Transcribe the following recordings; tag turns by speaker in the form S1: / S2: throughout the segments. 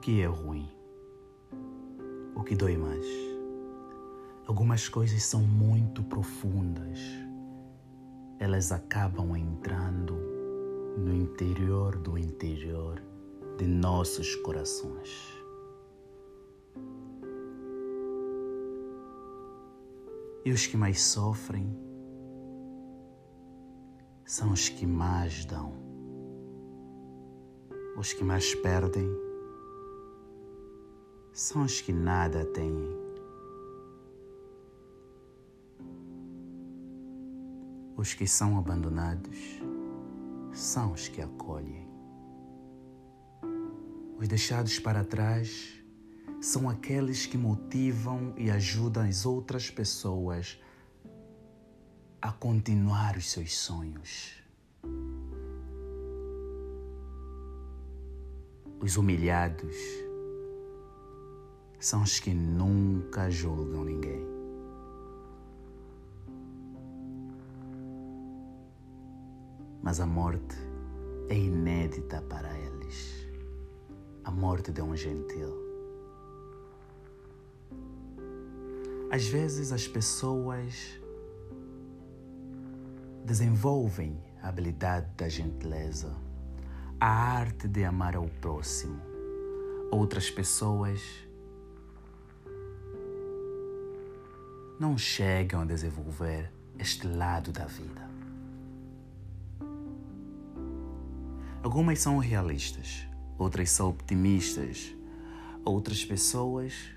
S1: que é ruim? O que dói mais? Algumas coisas são muito profundas. Elas acabam entrando no interior do interior de nossos corações. E os que mais sofrem são os que mais dão. Os que mais perdem são os que nada têm. Os que são abandonados são os que acolhem. Os deixados para trás são aqueles que motivam e ajudam as outras pessoas a continuar os seus sonhos. Os humilhados são os que nunca julgam ninguém. Mas a morte é inédita para eles. A morte de um gentil. Às vezes as pessoas desenvolvem a habilidade da gentileza, a arte de amar ao próximo. Outras pessoas não chegam a desenvolver este lado da vida. Algumas são realistas, outras são optimistas, outras pessoas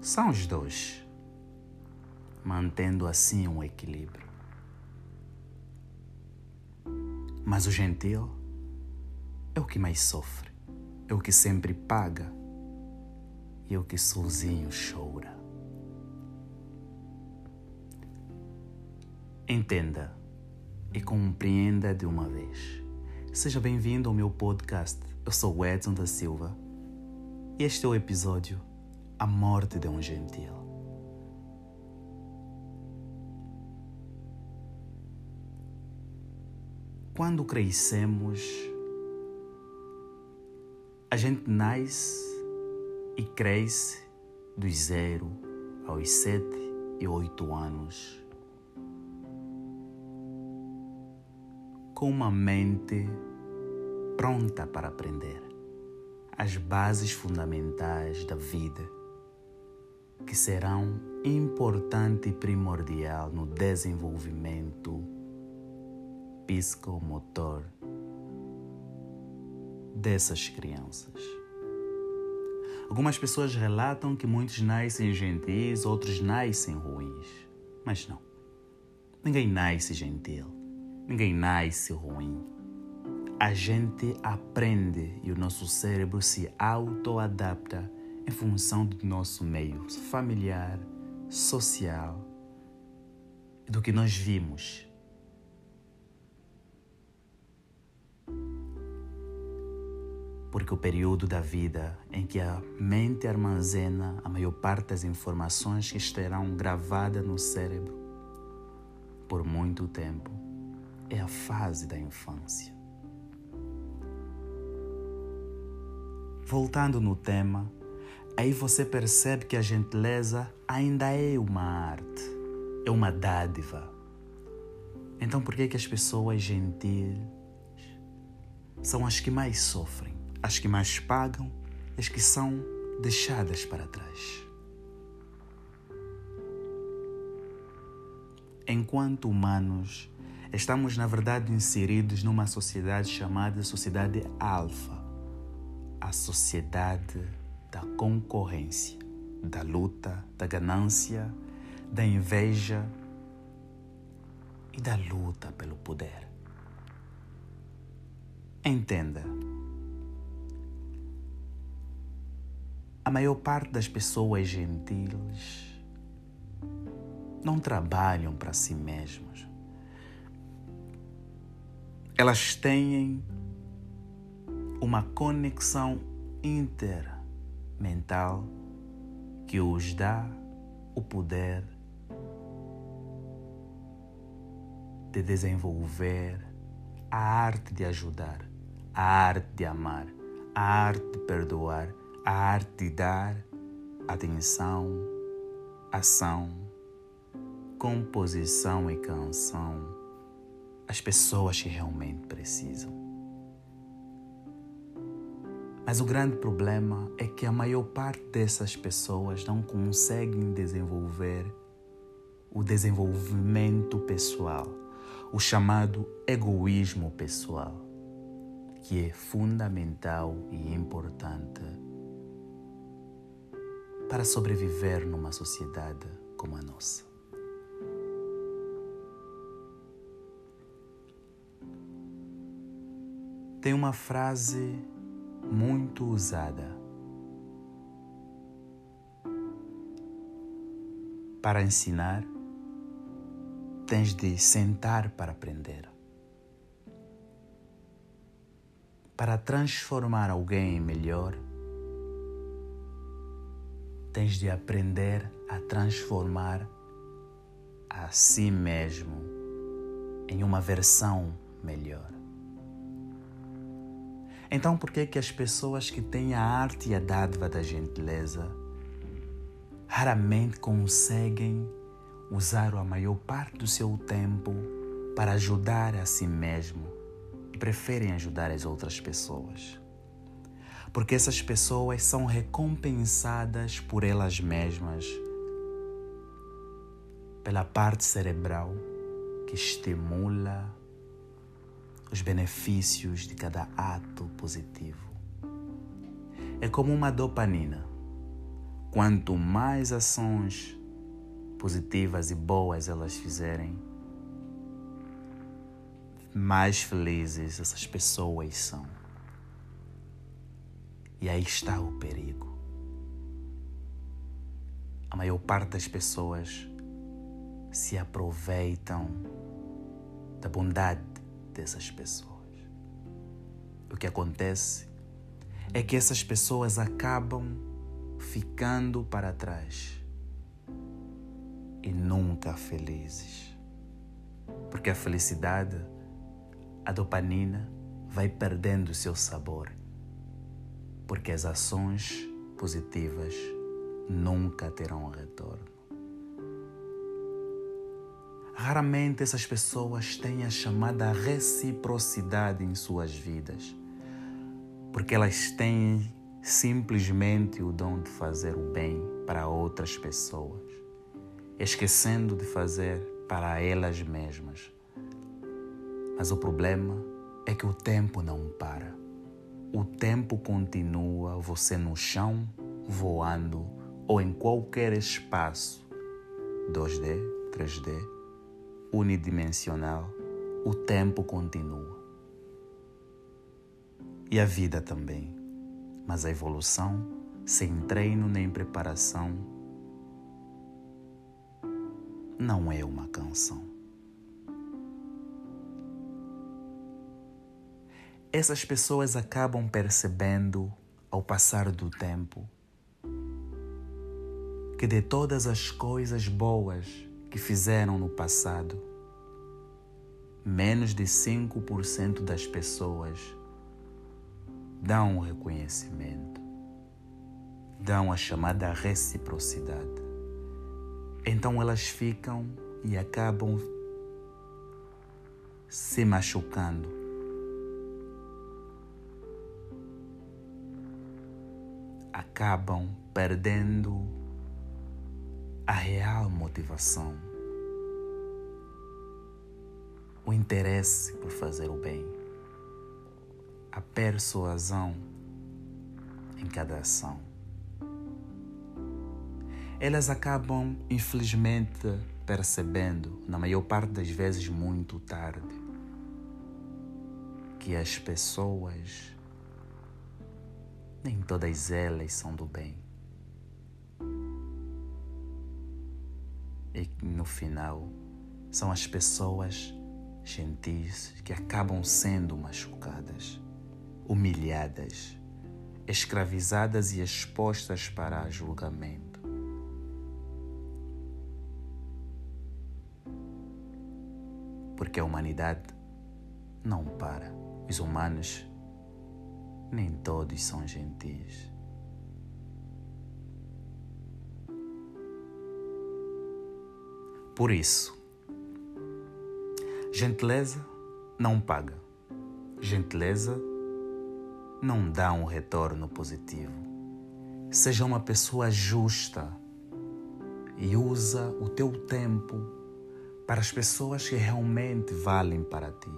S1: são os dois, mantendo assim um equilíbrio. Mas o gentil é o que mais sofre, é o que sempre paga e é o que sozinho chora. Entenda e compreenda de uma vez. Seja bem-vindo ao meu podcast. Eu sou Edson da Silva e este é o episódio A Morte de um Gentil. Quando crescemos, a gente nasce e cresce dos zero aos sete e oito anos com uma mente pronta para aprender as bases fundamentais da vida, que serão importante e primordial no desenvolvimento psicomotor dessas crianças. Algumas pessoas relatam que muitos nascem gentis, outros nascem ruins. Mas não. Ninguém nasce gentil. Ninguém nasce ruim. A gente aprende e o nosso cérebro se autoadapta em função do nosso meio familiar, social, do que nós vimos. Porque o período da vida em que a mente armazena a maior parte das informações que estarão gravadas no cérebro por muito tempo é a fase da infância. Voltando no tema, aí você percebe que a gentileza ainda é uma arte, é uma dádiva. Então por que, que as pessoas gentis são as que mais sofrem, as que mais pagam, as que são deixadas para trás? Enquanto humanos, Estamos, na verdade, inseridos numa sociedade chamada sociedade alfa a sociedade da concorrência, da luta, da ganância, da inveja e da luta pelo poder. Entenda. A maior parte das pessoas gentis não trabalham para si mesmas elas têm uma conexão intermental que os dá o poder de desenvolver a arte de ajudar, a arte de amar, a arte de perdoar, a arte de dar atenção, ação, composição e canção às pessoas que realmente precisam. Mas o grande problema é que a maior parte dessas pessoas não conseguem desenvolver o desenvolvimento pessoal, o chamado egoísmo pessoal, que é fundamental e importante para sobreviver numa sociedade como a nossa. Tem uma frase muito usada para ensinar tens de sentar para aprender. Para transformar alguém em melhor, tens de aprender a transformar a si mesmo em uma versão melhor. Então, por que que as pessoas que têm a arte e a dádiva da gentileza raramente conseguem usar a maior parte do seu tempo para ajudar a si mesmo e preferem ajudar as outras pessoas. Porque essas pessoas são recompensadas por elas mesmas pela parte cerebral que estimula os benefícios de cada ato positivo. É como uma dopamina. Quanto mais ações positivas e boas elas fizerem, mais felizes essas pessoas são. E aí está o perigo. A maior parte das pessoas se aproveitam da bondade dessas pessoas. O que acontece é que essas pessoas acabam ficando para trás e nunca felizes. Porque a felicidade, a dopamina, vai perdendo o seu sabor. Porque as ações positivas nunca terão retorno. Raramente essas pessoas têm a chamada reciprocidade em suas vidas, porque elas têm simplesmente o dom de fazer o bem para outras pessoas esquecendo de fazer para elas mesmas. Mas o problema é que o tempo não para. O tempo continua, você no chão, voando ou em qualquer espaço 2D, 3D, unidimensional, o tempo continua. E a vida também. Mas a evolução, sem treino nem preparação, não é uma canção. Essas pessoas acabam percebendo, ao passar do tempo, que de todas as coisas boas que fizeram no passado, menos de 5% das pessoas dão o reconhecimento, dão a chamada reciprocidade. Então elas ficam e acabam se machucando. Acabam perdendo a real motivação, o interesse por fazer o bem, a persuasão em cada ação elas acabam, infelizmente, percebendo, na maior parte das vezes muito tarde, que as pessoas, nem todas elas são do bem. E no final, são as pessoas gentis que acabam sendo machucadas, humilhadas, escravizadas e expostas para julgamento. porque a humanidade não para. Os humanos nem todos são gentis. Por isso, gentileza não paga. Gentileza não dá um retorno positivo. Seja uma pessoa justa e usa o teu tempo para as pessoas que realmente valem para ti,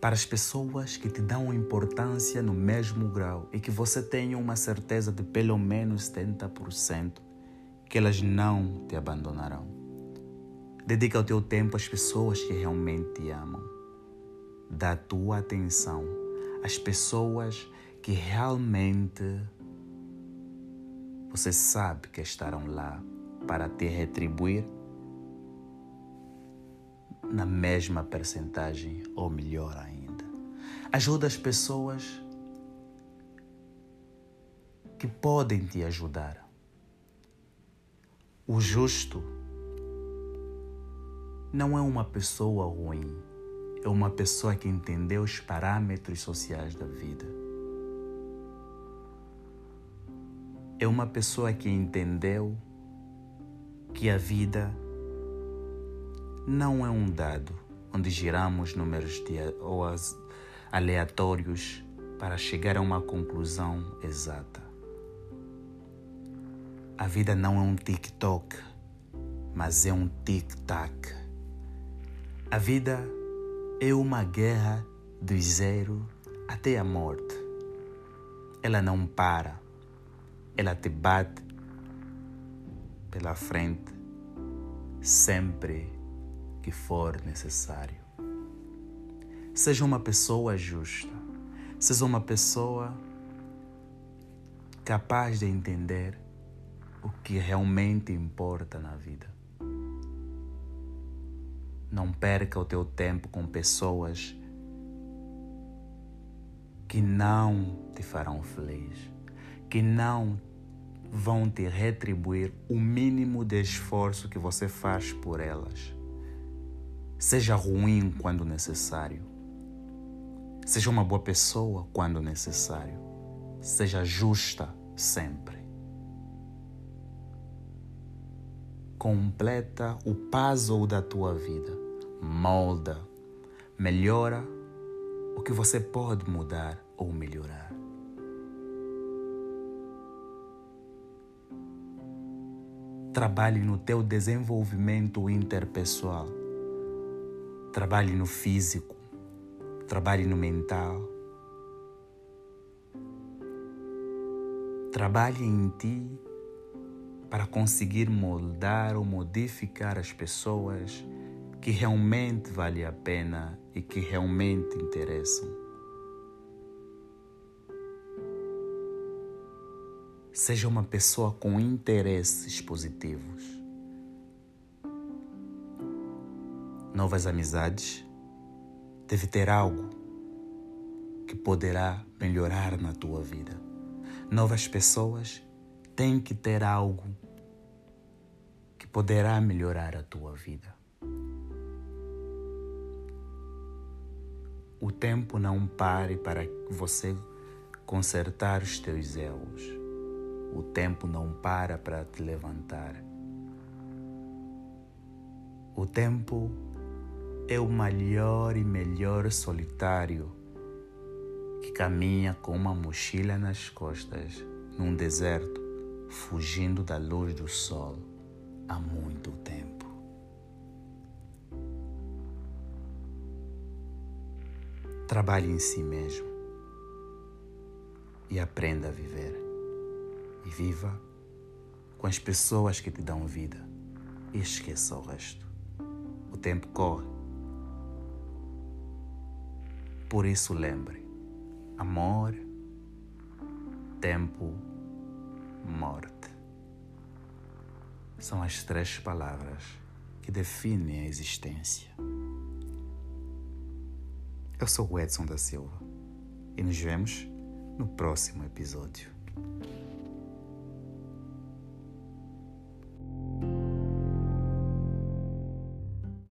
S1: para as pessoas que te dão importância no mesmo grau e que você tenha uma certeza de pelo menos 70% que elas não te abandonarão. Dedica o teu tempo às pessoas que realmente te amam. Dá tua atenção às pessoas que realmente você sabe que estarão lá para te retribuir na mesma percentagem ou melhor ainda. Ajuda as pessoas que podem te ajudar. O justo não é uma pessoa ruim, é uma pessoa que entendeu os parâmetros sociais da vida. É uma pessoa que entendeu que a vida não é um dado onde giramos números de, ou aleatórios para chegar a uma conclusão exata. A vida não é um tic-toc, mas é um tic-tac. A vida é uma guerra do zero até a morte. Ela não para, ela te bate pela frente sempre que for necessário. Seja uma pessoa justa, seja uma pessoa capaz de entender o que realmente importa na vida. Não perca o teu tempo com pessoas que não te farão feliz, que não vão te retribuir o mínimo de esforço que você faz por elas. Seja ruim quando necessário. Seja uma boa pessoa quando necessário. Seja justa sempre. completa o puzzle da tua vida, molda, melhora o que você pode mudar ou melhorar. Trabalhe no teu desenvolvimento interpessoal. Trabalhe no físico, trabalhe no mental. Trabalhe em ti para conseguir moldar ou modificar as pessoas que realmente vale a pena e que realmente interessam. Seja uma pessoa com interesses positivos. Novas amizades deve ter algo que poderá melhorar na tua vida. Novas pessoas tem que ter algo que poderá melhorar a tua vida. O tempo não pare para você consertar os teus erros. O tempo não para para te levantar. O tempo é o maior e melhor solitário que caminha com uma mochila nas costas num deserto fugindo da luz do sol há muito tempo. Trabalhe em si mesmo e aprenda a viver. E viva com as pessoas que te dão vida e esqueça o resto. O tempo corre. Por isso lembre: amor, tempo, morte. São as três palavras que definem a existência. Eu sou o Edson da Silva e nos vemos no próximo episódio.